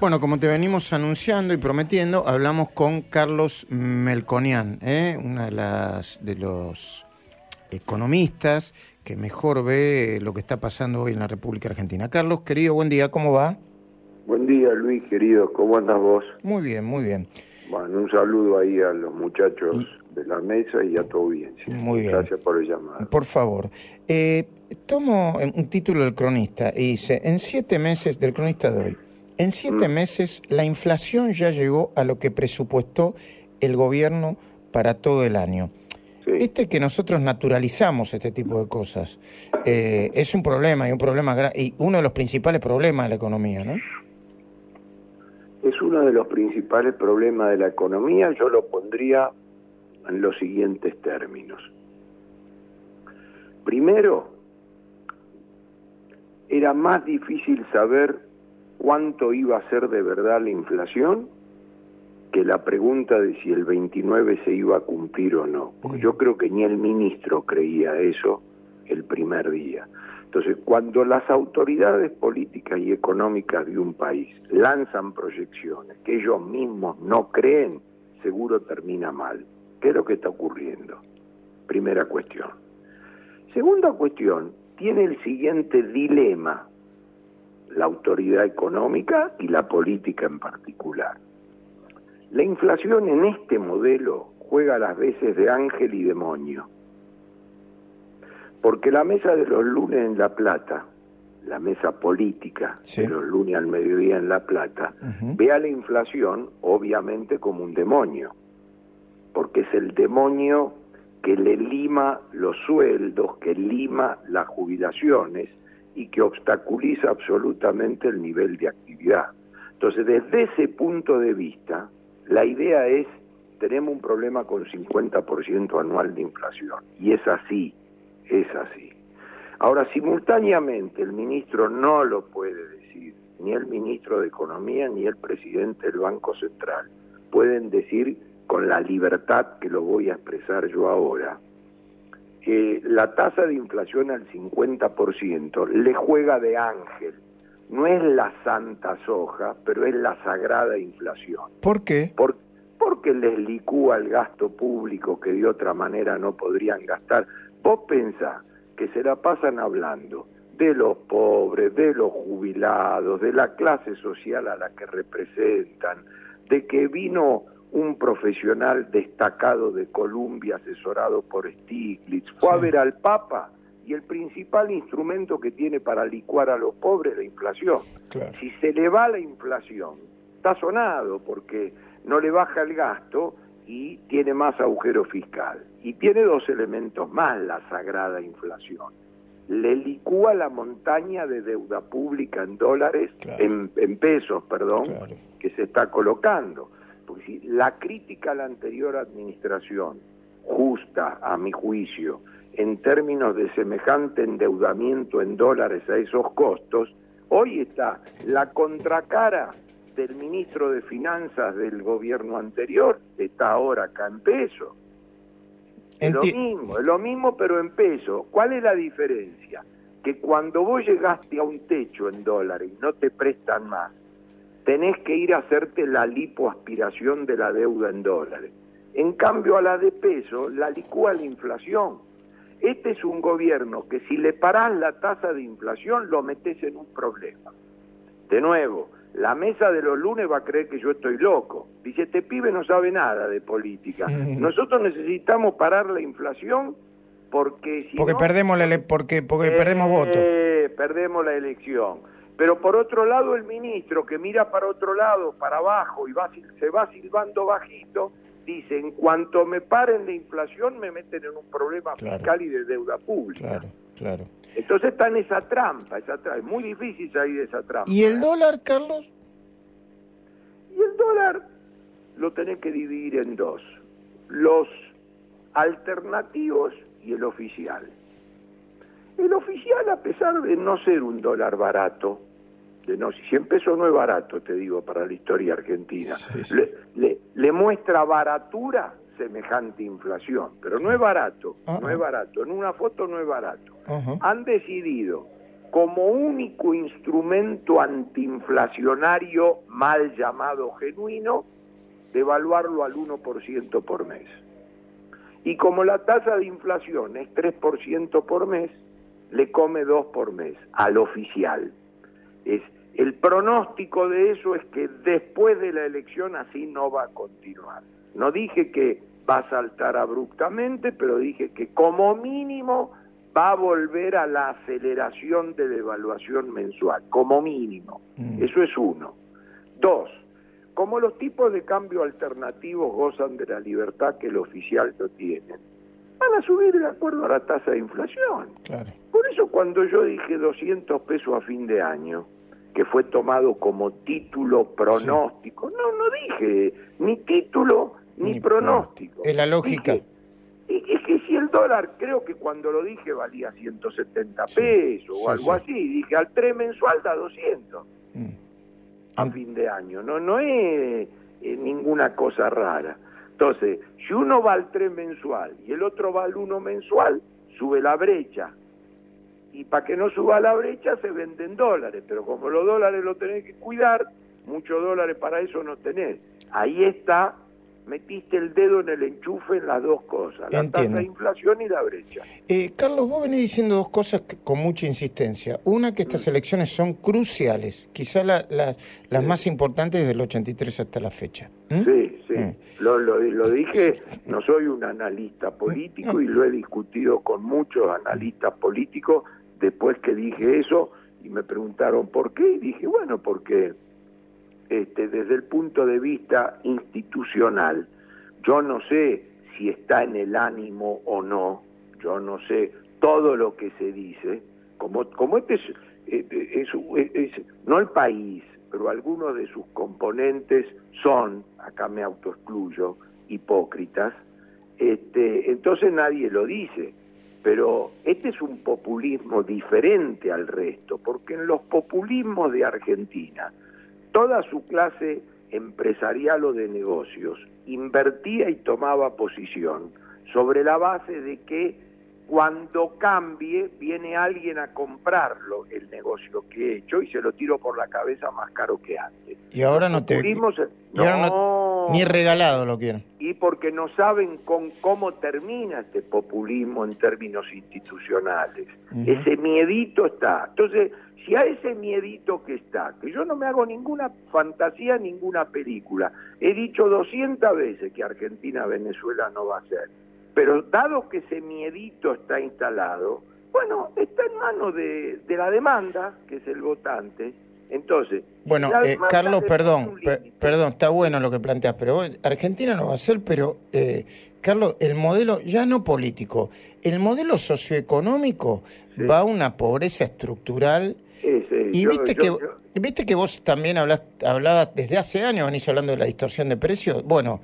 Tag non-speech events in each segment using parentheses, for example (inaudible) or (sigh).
Bueno, como te venimos anunciando y prometiendo, hablamos con Carlos Melconian, ¿eh? una de las de los economistas que mejor ve lo que está pasando hoy en la República Argentina. Carlos, querido, buen día, ¿cómo va? Buen día, Luis, querido, ¿cómo andas vos? Muy bien, muy bien. Bueno, un saludo ahí a los muchachos de la mesa y a tu audiencia. Muy bien. Gracias por el llamado. Por favor, eh, tomo un título del cronista y dice, en siete meses, del cronista de hoy, en siete Mm. meses la inflación ya llegó a lo que presupuestó el gobierno para todo el año. Sí. Viste que nosotros naturalizamos este tipo de cosas. Eh, es un problema y un problema y uno de los principales problemas de la economía, ¿no? Es uno de los principales problemas de la economía, yo lo pondría en los siguientes términos. Primero, era más difícil saber cuánto iba a ser de verdad la inflación que la pregunta de si el 29 se iba a cumplir o no. Porque yo creo que ni el ministro creía eso el primer día. Entonces, cuando las autoridades políticas y económicas de un país lanzan proyecciones que ellos mismos no creen, seguro termina mal. ¿Qué es lo que está ocurriendo? Primera cuestión. Segunda cuestión, tiene el siguiente dilema la autoridad económica y la política en particular. La inflación en este modelo juega las veces de ángel y demonio. Porque la mesa de los lunes en La Plata, la mesa política Sí. de los lunes al mediodía en La Plata, ve a la inflación obviamente como un demonio, porque es el demonio que le lima los sueldos, que lima las jubilaciones y que obstaculiza absolutamente el nivel de actividad. Entonces, desde ese punto de vista, la idea es, tenemos un problema con 50% anual de inflación, y es así, es así. Ahora, simultáneamente, el ministro no lo puede decir, ni el ministro de Economía, ni el presidente del Banco Central. Pueden decir con la libertad que lo voy a expresar yo ahora, que la tasa de inflación al 50% le juega de ángel. No es la santa soja, pero es la sagrada inflación. ¿Por qué? Por- porque les licúa el gasto público que de otra manera no podrían gastar. Vos pensás que se la pasan hablando de los pobres, de los jubilados, de la clase social a la que representan, de que vino un profesional destacado de Colombia asesorado por Stiglitz, fue a ver al Papa y el principal instrumento que tiene para licuar a los pobres es la inflación. Claro. Si se le va la inflación, está sonado porque no le baja el gasto y tiene más agujero fiscal. Y tiene dos elementos más la sagrada inflación. Le licúa la montaña de deuda pública en dólares, Claro. en, en pesos, perdón, Claro. que se está colocando. Porque si la crítica a la anterior administración, justa a mi juicio, en términos de semejante endeudamiento en dólares a esos costos, hoy está la contracara del ministro de Finanzas del gobierno anterior, está ahora acá en peso. Es lo mismo, es lo mismo pero en peso. ¿Cuál es la diferencia? Que cuando vos llegaste a un techo en dólares y no te prestan más, tenés que ir a hacerte la lipoaspiración de la deuda en dólares. En cambio a la de peso la licúa la inflación. Este es un gobierno que si le parás la tasa de inflación lo metes en un problema. De nuevo, la mesa de los lunes va a creer que yo estoy loco. Dice, este pibe no sabe nada de política. Nosotros necesitamos parar la inflación porque si Porque no, perdemos la porque porque perdemos eh, votos. Perdemos la elección. Pero por otro lado el ministro que mira para otro lado, para abajo y va, se va silbando bajito, dice, en cuanto me paren la inflación me meten en un problema Claro. fiscal y de deuda pública. Claro, claro. Entonces está en esa trampa, esa tra- es muy difícil salir de esa trampa. ¿Y el dólar, Carlos? Y el dólar lo tenés que dividir en dos, los alternativos y el oficial. El oficial, a pesar de no ser un dólar barato, no, si 100 pesos no es barato, te digo, para la historia argentina, Sí, sí. Le, le- le muestra baratura semejante inflación, pero no es barato, Ah, no ah. es barato, en una foto no es barato. Han decidido como único instrumento antiinflacionario mal llamado genuino, devaluarlo al 1% por mes. Y como la tasa de inflación es 3% por mes, le come 2 por mes al oficial. Es, el pronóstico de eso es que después de la elección así no va a continuar. No dije que va a saltar abruptamente, pero dije que como mínimo va a volver a la aceleración de devaluación mensual, como mínimo. Mm. Eso es uno. Dos, como los tipos de cambio alternativos gozan de la libertad que el oficial no tiene, van a subir de acuerdo a la tasa de inflación. Por eso cuando yo dije 200 pesos a fin de año, que fue tomado como título pronóstico, no, no dije ni título ni, pronóstico. Es la lógica. y es que si el dólar, creo que cuando lo dije valía 170 pesos o algo así, dije al 3 mensual da 200 mm. a fin de año, no, no es ninguna cosa rara. Entonces, si uno va al 3 mensual y el otro va al 1 mensual, sube la brecha. Y para que no suba la brecha se venden dólares, pero como los dólares los tenés que cuidar, muchos dólares para eso no tenés. Ahí está metiste el dedo en el enchufe en las dos cosas, la tasa de inflación y la brecha. Eh, Carlos, vos venís diciendo dos cosas con mucha insistencia. Una, que estas mm. elecciones son cruciales, quizá las más importantes del 83 hasta la fecha. Sí, sí. Mm. Lo, lo, dije, no soy un analista político y lo he discutido con muchos analistas políticos después que dije eso y me preguntaron por qué y dije, bueno, porque este, desde el punto de vista institucional, yo no sé si está en el ánimo o no, yo no sé todo lo que se dice, como, como este es, eh, es, no el país, pero algunos de sus componentes son, acá me autoexcluyo, hipócritas, este, entonces nadie lo dice. Pero este es un populismo diferente al resto, porque en los populismos de Argentina, toda su clase empresarial o de negocios invertía y tomaba posición sobre la base de que cuando cambie viene alguien a comprarlo el negocio que he hecho y se lo tiro por la cabeza más caro que antes. Y ahora no te no, ni regalado lo quieren. Y porque no saben con cómo termina este populismo en términos institucionales. Ese miedito está. Entonces, si a ese miedito que está, que yo no me hago ninguna fantasía, ninguna película, he dicho 200 veces que Argentina-Venezuela no va a ser, pero dado que ese miedito está instalado, bueno, está en manos de, la demanda, que es el votante, entonces... Bueno, eh, Carlos, perdón, perdón, está bueno lo que planteas, pero Argentina no va a ser, pero... Eh, Carlos, el modelo ya no político, el modelo socioeconómico va a una pobreza estructural y viste, que, viste que vos también hablas, hablabas desde hace años, venís hablando de la distorsión de precios. Bueno,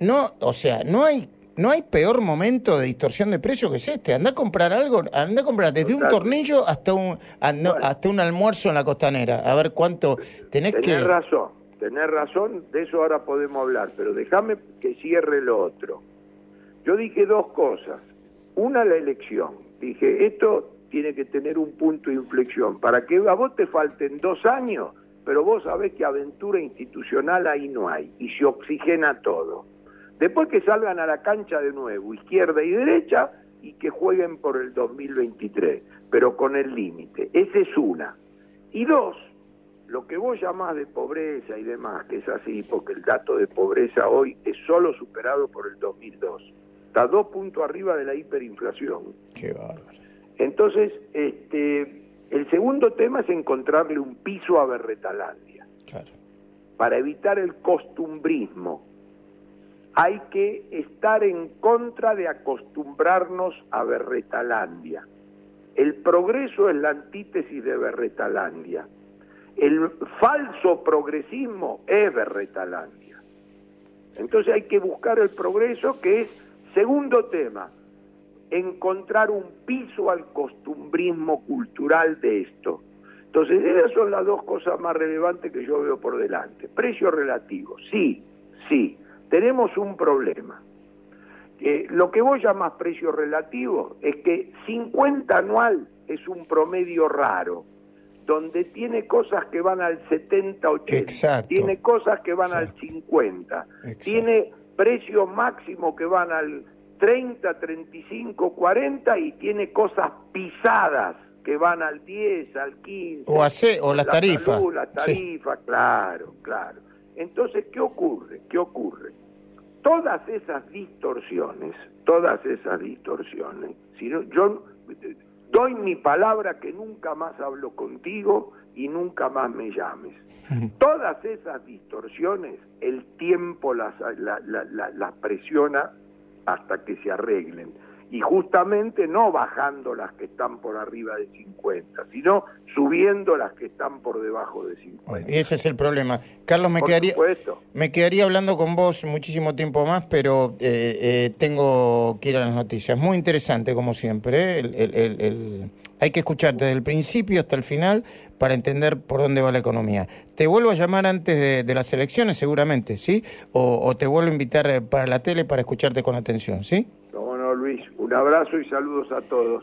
no, o sea, no hay no hay peor momento de distorsión de precios que es este. Anda a comprar algo, anda a comprar desde un tornillo hasta un hasta un almuerzo en la costanera. A ver cuánto tenés, tenés que. razón, tenés razón. De eso ahora podemos hablar, pero déjame que cierre lo otro. Yo dije dos cosas. Una la elección. Dije esto tiene que tener un punto de inflexión. Para que a vos te falten dos años, pero vos sabés que aventura institucional ahí no hay y se oxigena todo. Después que salgan a la cancha de nuevo, izquierda y derecha, y que jueguen por el 2023, pero con el límite. Esa es una. Y dos, lo que vos llamás de pobreza y demás, que es así, porque el dato de pobreza hoy es solo superado por el 2002. Está dos puntos arriba de la hiperinflación. Qué bárbaro. Entonces, este, el segundo tema es encontrarle un piso a Berretalandia. Para evitar el costumbrismo. Hay que estar en contra de acostumbrarnos a Berretalandia. El progreso es la antítesis de Berretalandia. El falso progresismo es Berretalandia. Entonces hay que buscar el progreso que es segundo tema, encontrar un piso al costumbrismo cultural de esto. Entonces, esas son las dos cosas más relevantes que yo veo por delante. Precio relativo, sí, sí, tenemos un problema. Eh, lo que vos llamás precio relativo es que 50 anual es un promedio raro, donde tiene cosas que van al 70, 80, Exacto. tiene cosas que van al Exacto. 50, Exacto. tiene precios máximos que van al 30, 35, 40 y tiene cosas pisadas que van al 10, al 15. O hace- o las La tarifas. salud, la Sí. tarifa, claro, claro. Entonces, ¿qué ocurre? ¿Qué ocurre? Todas esas distorsiones, todas esas distorsiones, si no- yo doy mi palabra que nunca más hablo contigo y nunca más me llames. (laughs) Todas esas distorsiones, el tiempo las, la- la- la- las presiona hasta que se arreglen. Y justamente no bajando las que están por arriba de 50, sino subiendo las que están por debajo de 50. Bueno, y ese es el problema. Carlos, me Por quedaría, supuesto. me quedaría hablando con vos muchísimo tiempo más, pero eh, eh, tengo que ir a las noticias. Muy interesante, como siempre. ¿eh? El- el- el- el- Hay que escucharte desde el principio hasta el final para entender por dónde va la economía. Te vuelvo a llamar antes de, de las elecciones, seguramente, ¿sí? O, o te vuelvo a invitar eh, para la tele para escucharte con atención, ¿sí? No, no, Luis, un abrazo y saludos a todos.